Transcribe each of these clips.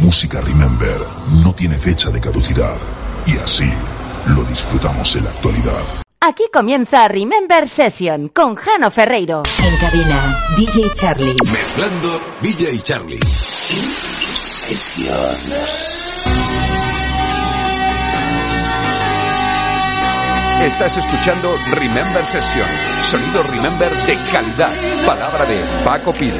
música Remember no tiene fecha de caducidad y así lo disfrutamos en la actualidad. Aquí comienza Remember Session con Jano Ferreiro. En cabina, DJ Charlie. Mezclando DJ Charlie. Estás escuchando Remember Session. Sonido Remember de calidad. Palabra de Paco Pil.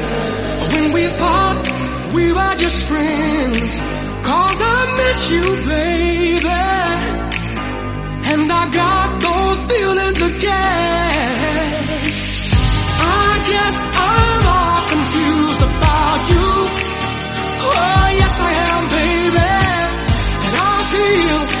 We were just friends, cause I miss you, baby. And I got those feelings again. I guess I'm all confused about you. Oh, yes I am, baby. And I feel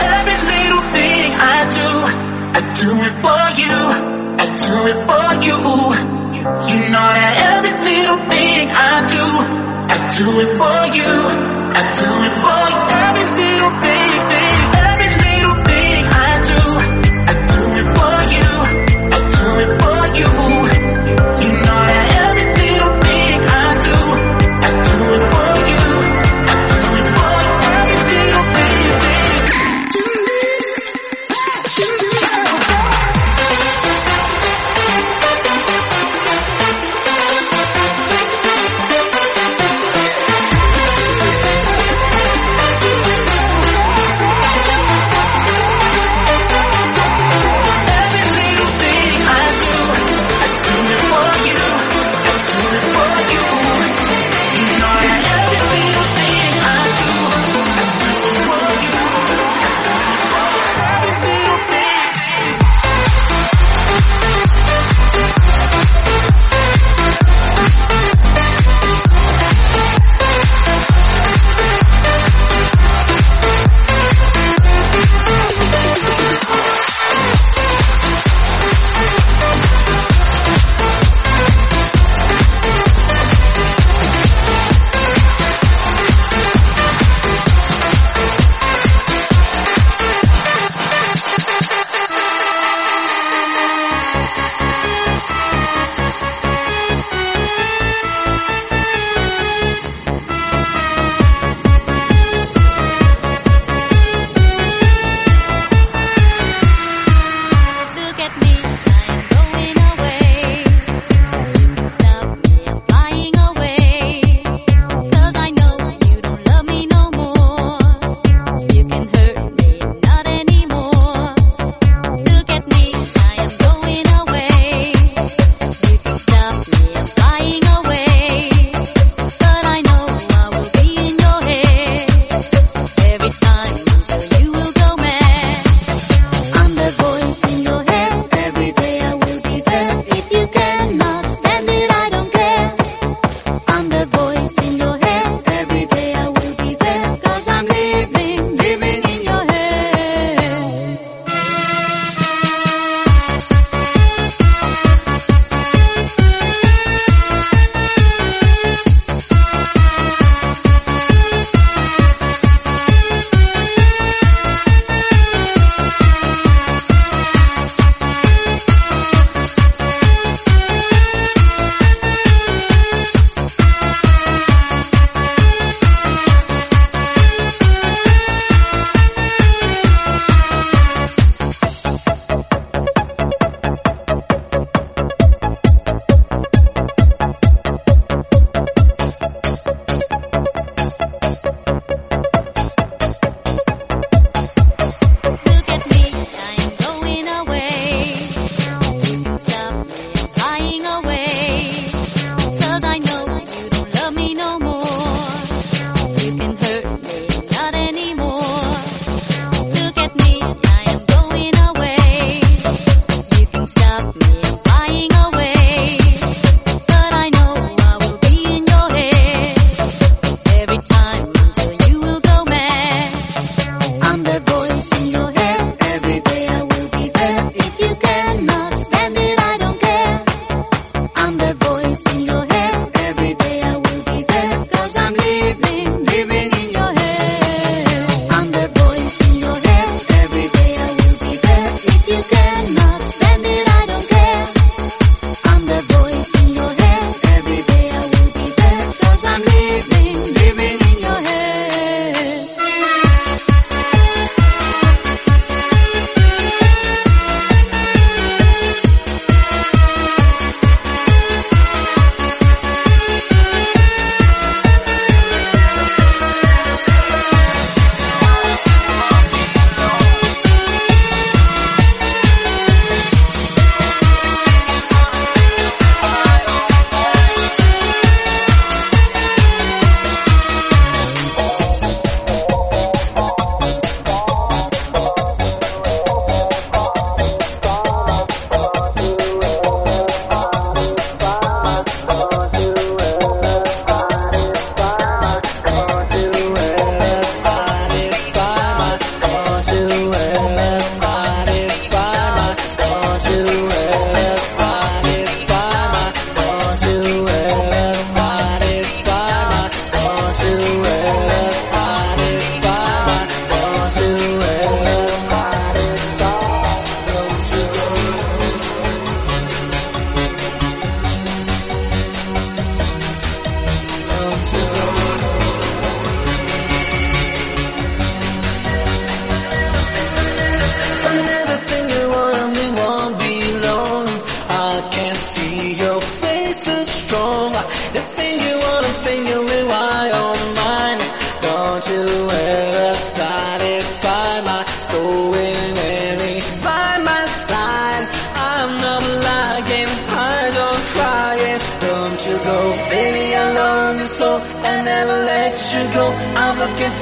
Every little thing I do, I do it for you. I do it for you. You know that every little thing I do, I do it for you. I do it for you.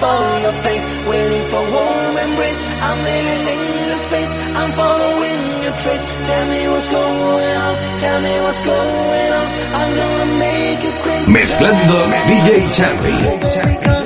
for your face, waiting for warm embrace. I'm living in the space, I'm following your trace. Tell me what's going on, tell me what's going on. I'm gonna make it great. Mezclando DJ Charlie.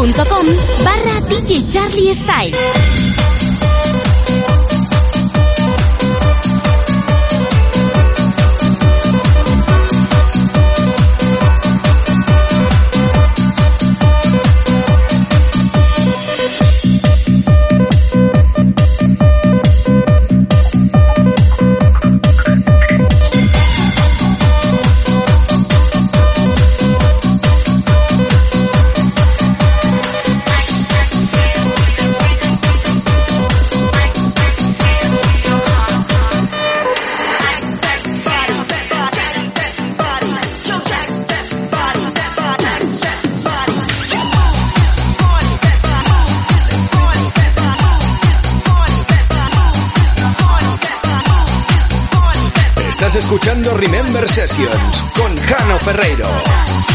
facebook.com barra DJ Charlie Style. Escuchando Remember Sessions con Jano Ferreiro.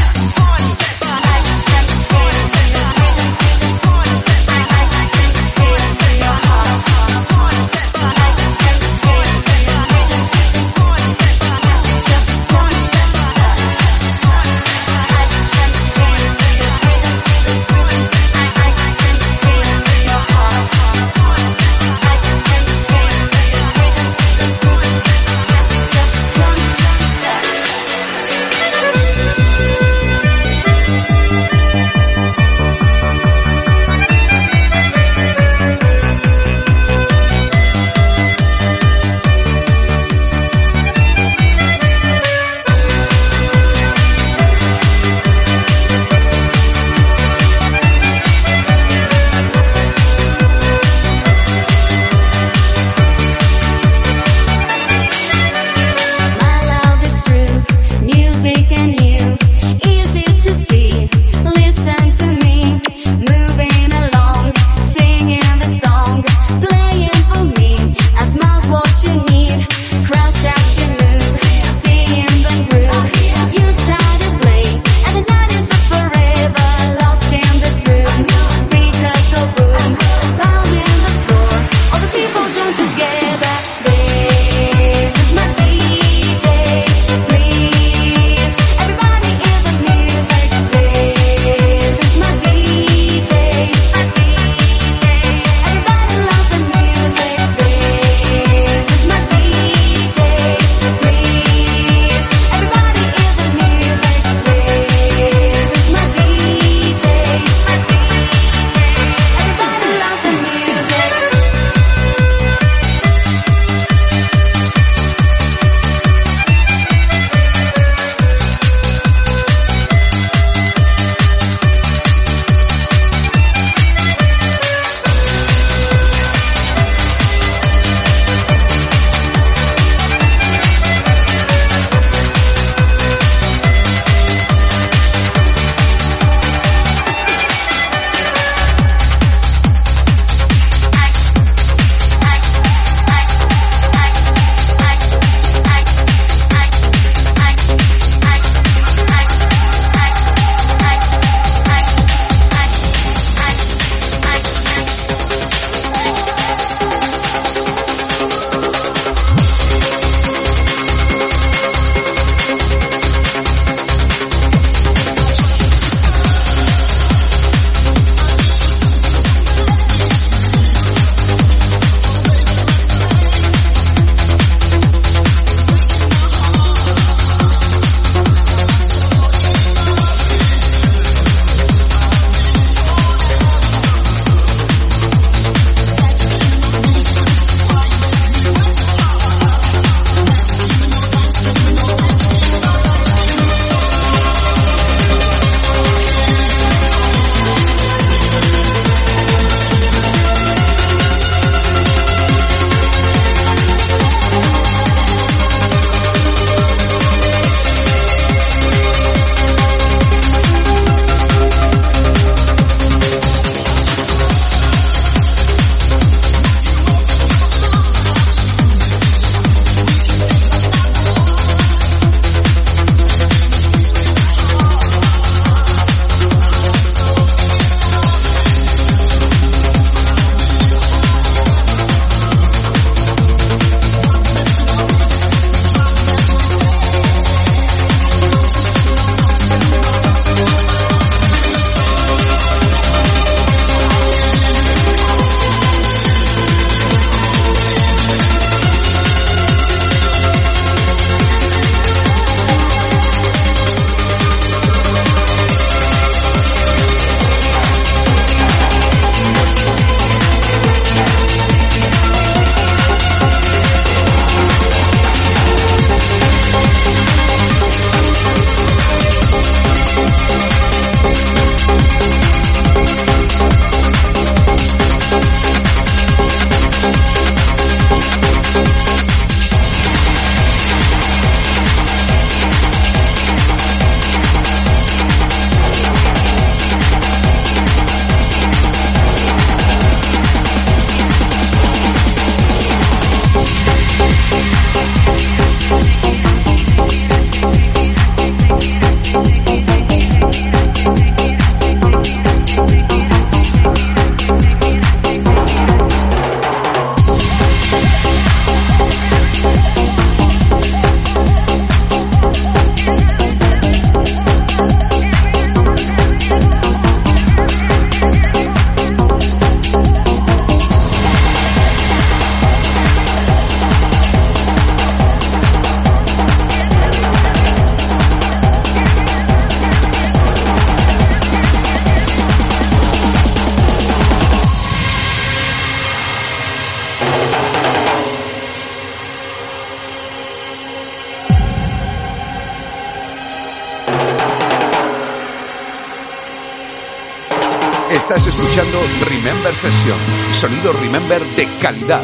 Estás escuchando Remember Session, sonido Remember de calidad.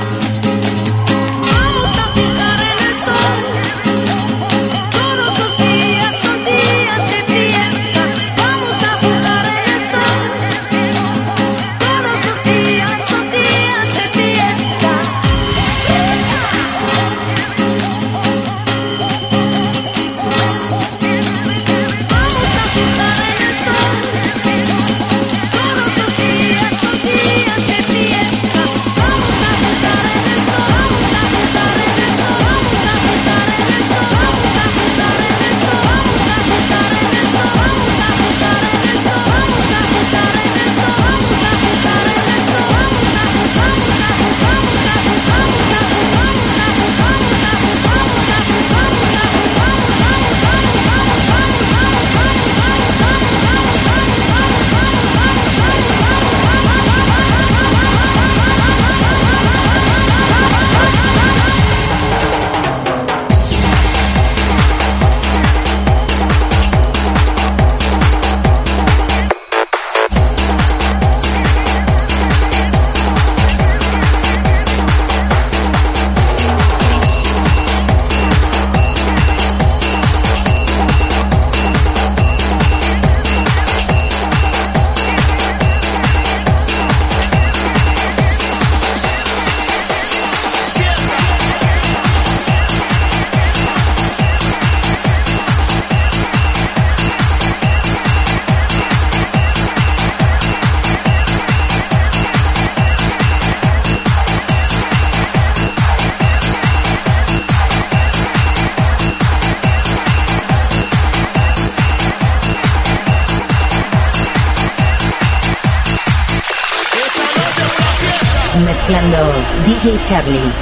DJ Charlie.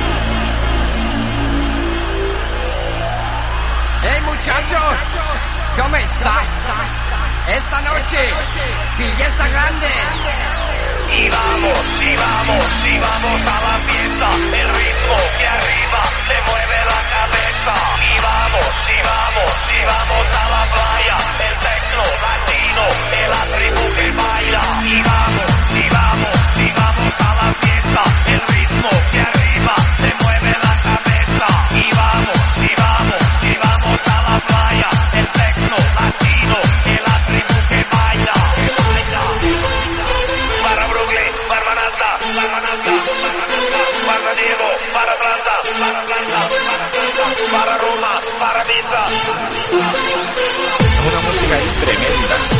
para pizza. Una música ahí tremenda.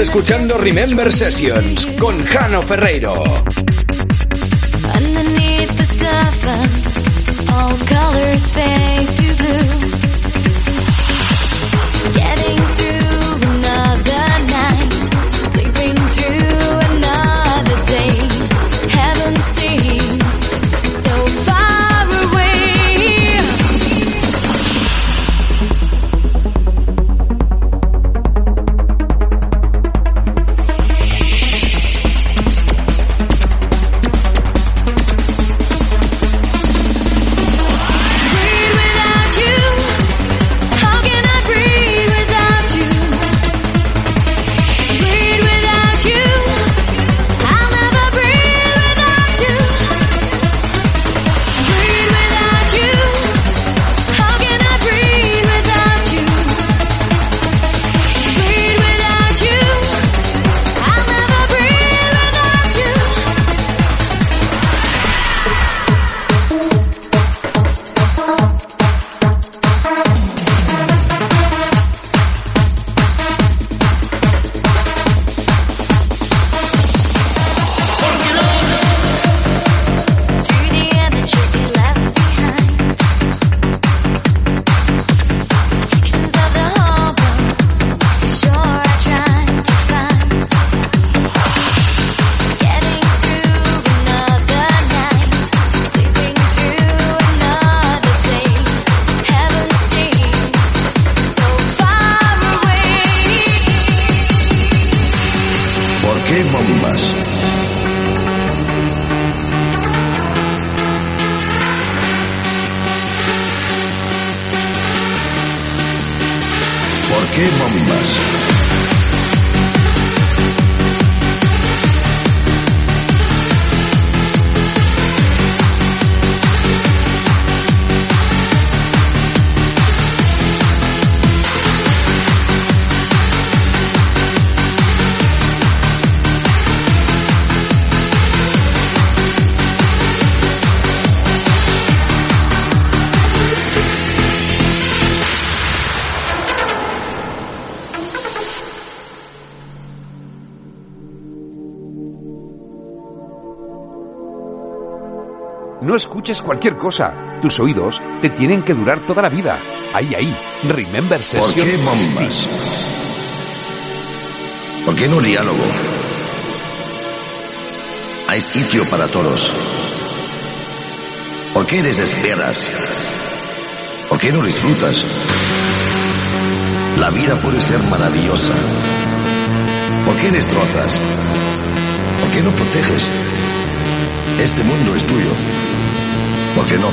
escuchando Remember Sessions con Jano Ferreiro. No escuches cualquier cosa. Tus oídos te tienen que durar toda la vida. Ahí, ahí. Remember Session. ¿Por qué bombas? ¿Por qué no diálogo? Hay sitio para todos. ¿Por qué desesperas? ¿Por qué no disfrutas? La vida puede ser maravillosa. ¿Por qué destrozas? ¿Por qué no proteges? Este mundo es tuyo. ¿Por qué no?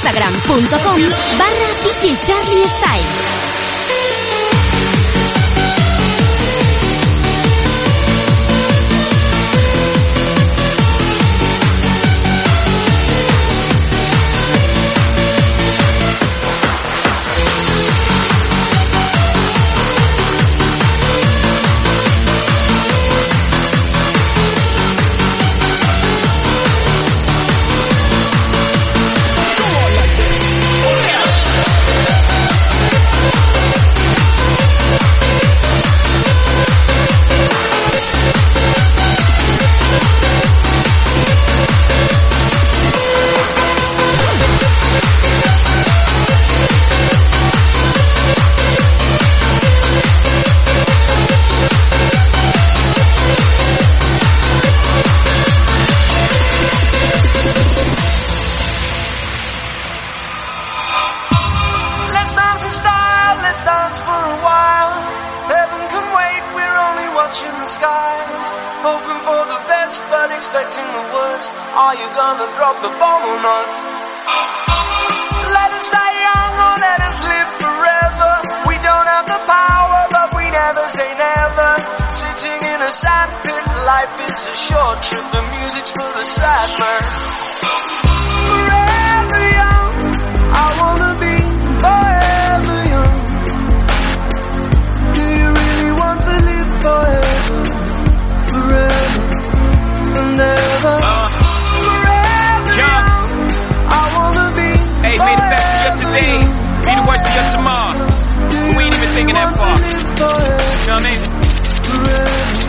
instagram.com barra deep in japanese sight structure, the music's for the cipher. Forever young, I wanna be forever young. Do you really want to live forever? Forever and ever. Uh, forever young, I wanna be. Hey, may the best of your todays be the worst of your tomorrows. We ain't even thinking that far. You know what I mean? Forever.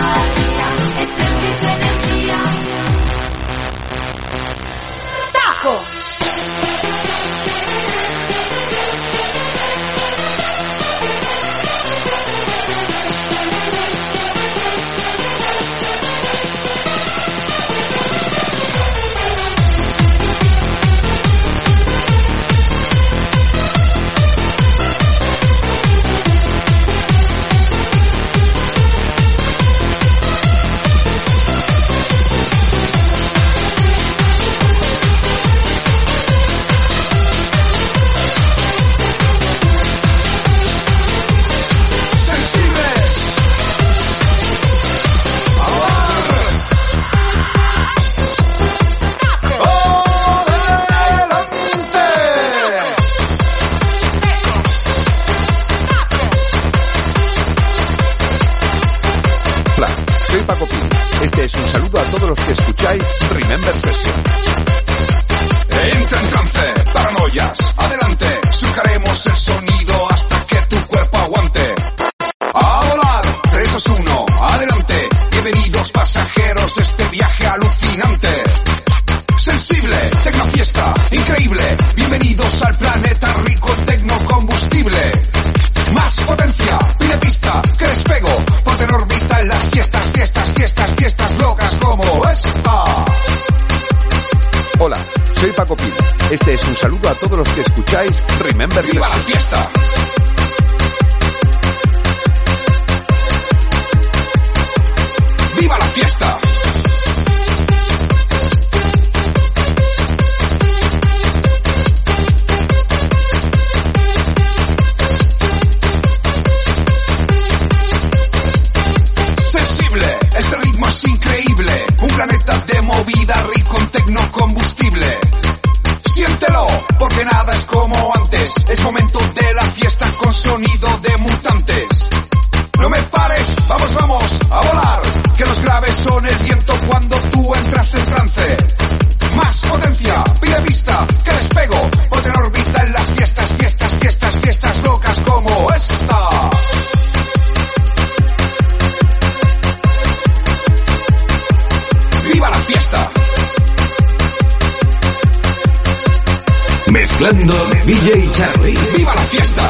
magia, es energia, energia. escuchando DJ Charlie. ¡Viva la fiesta!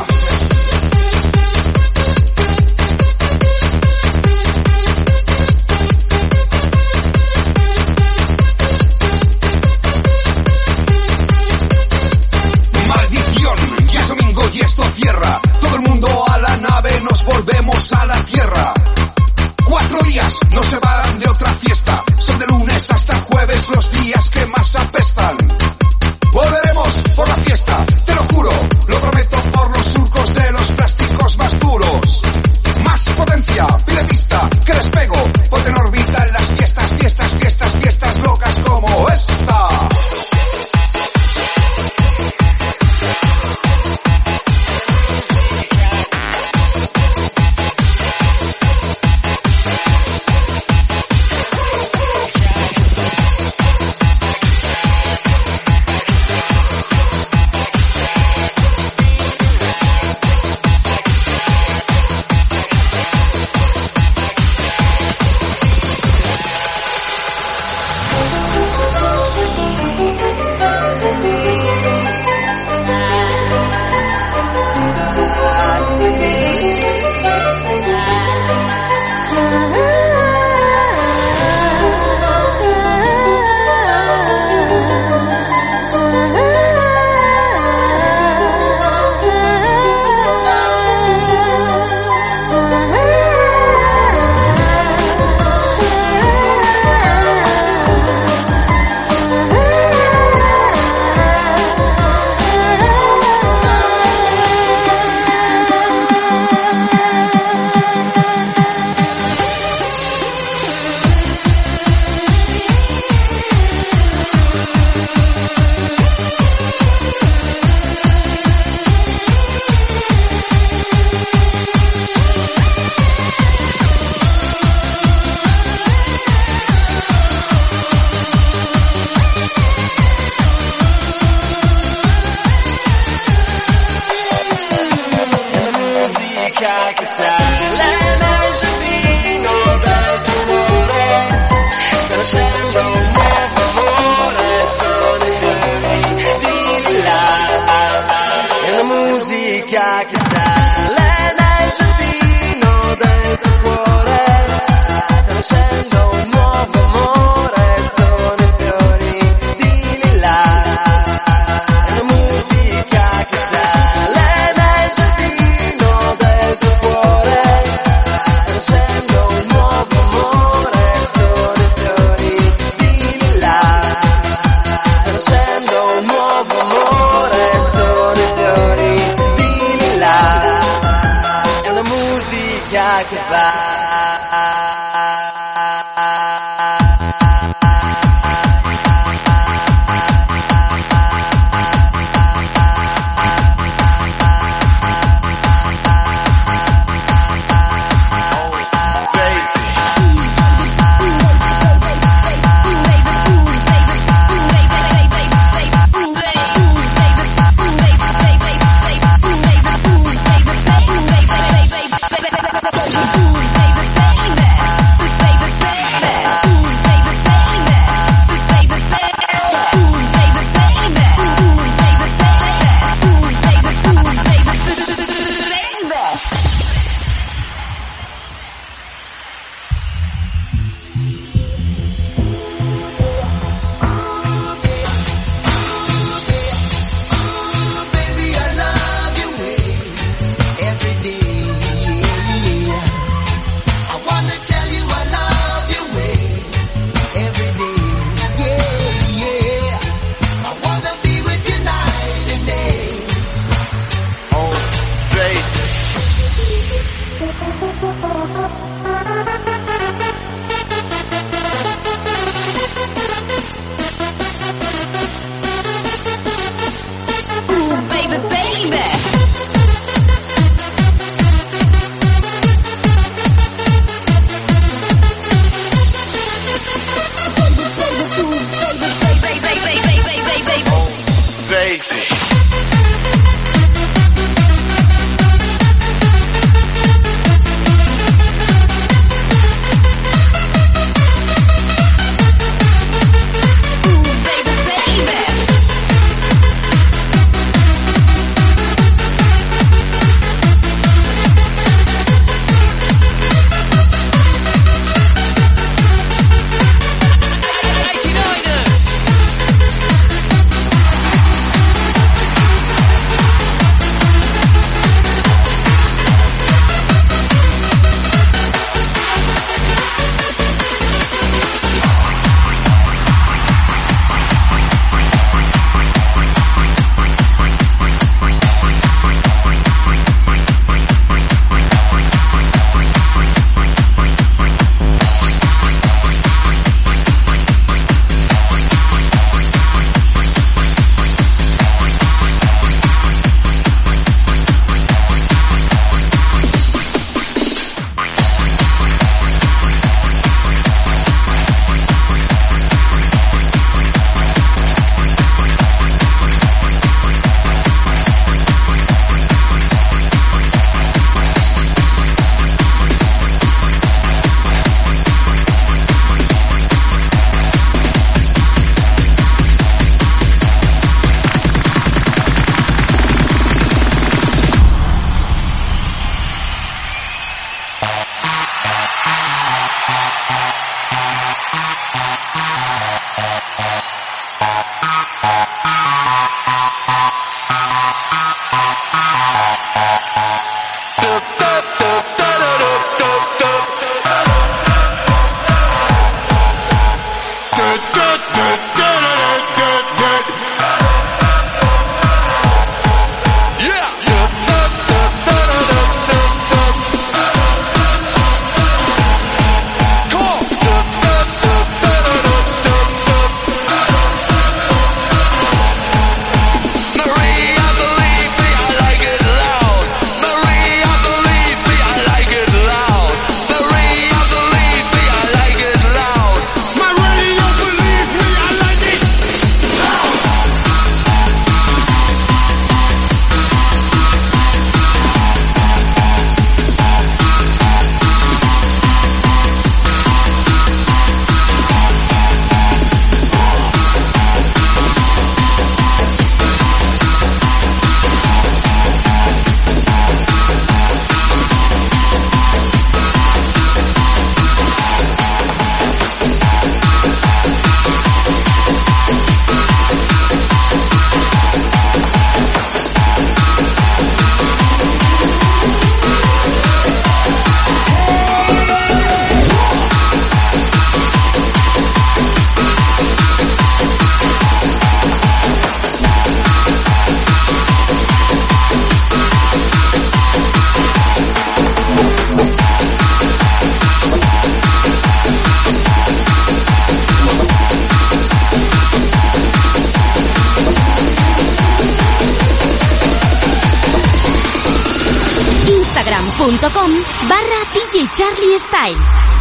Instagram.com barra DJ Charlie Style.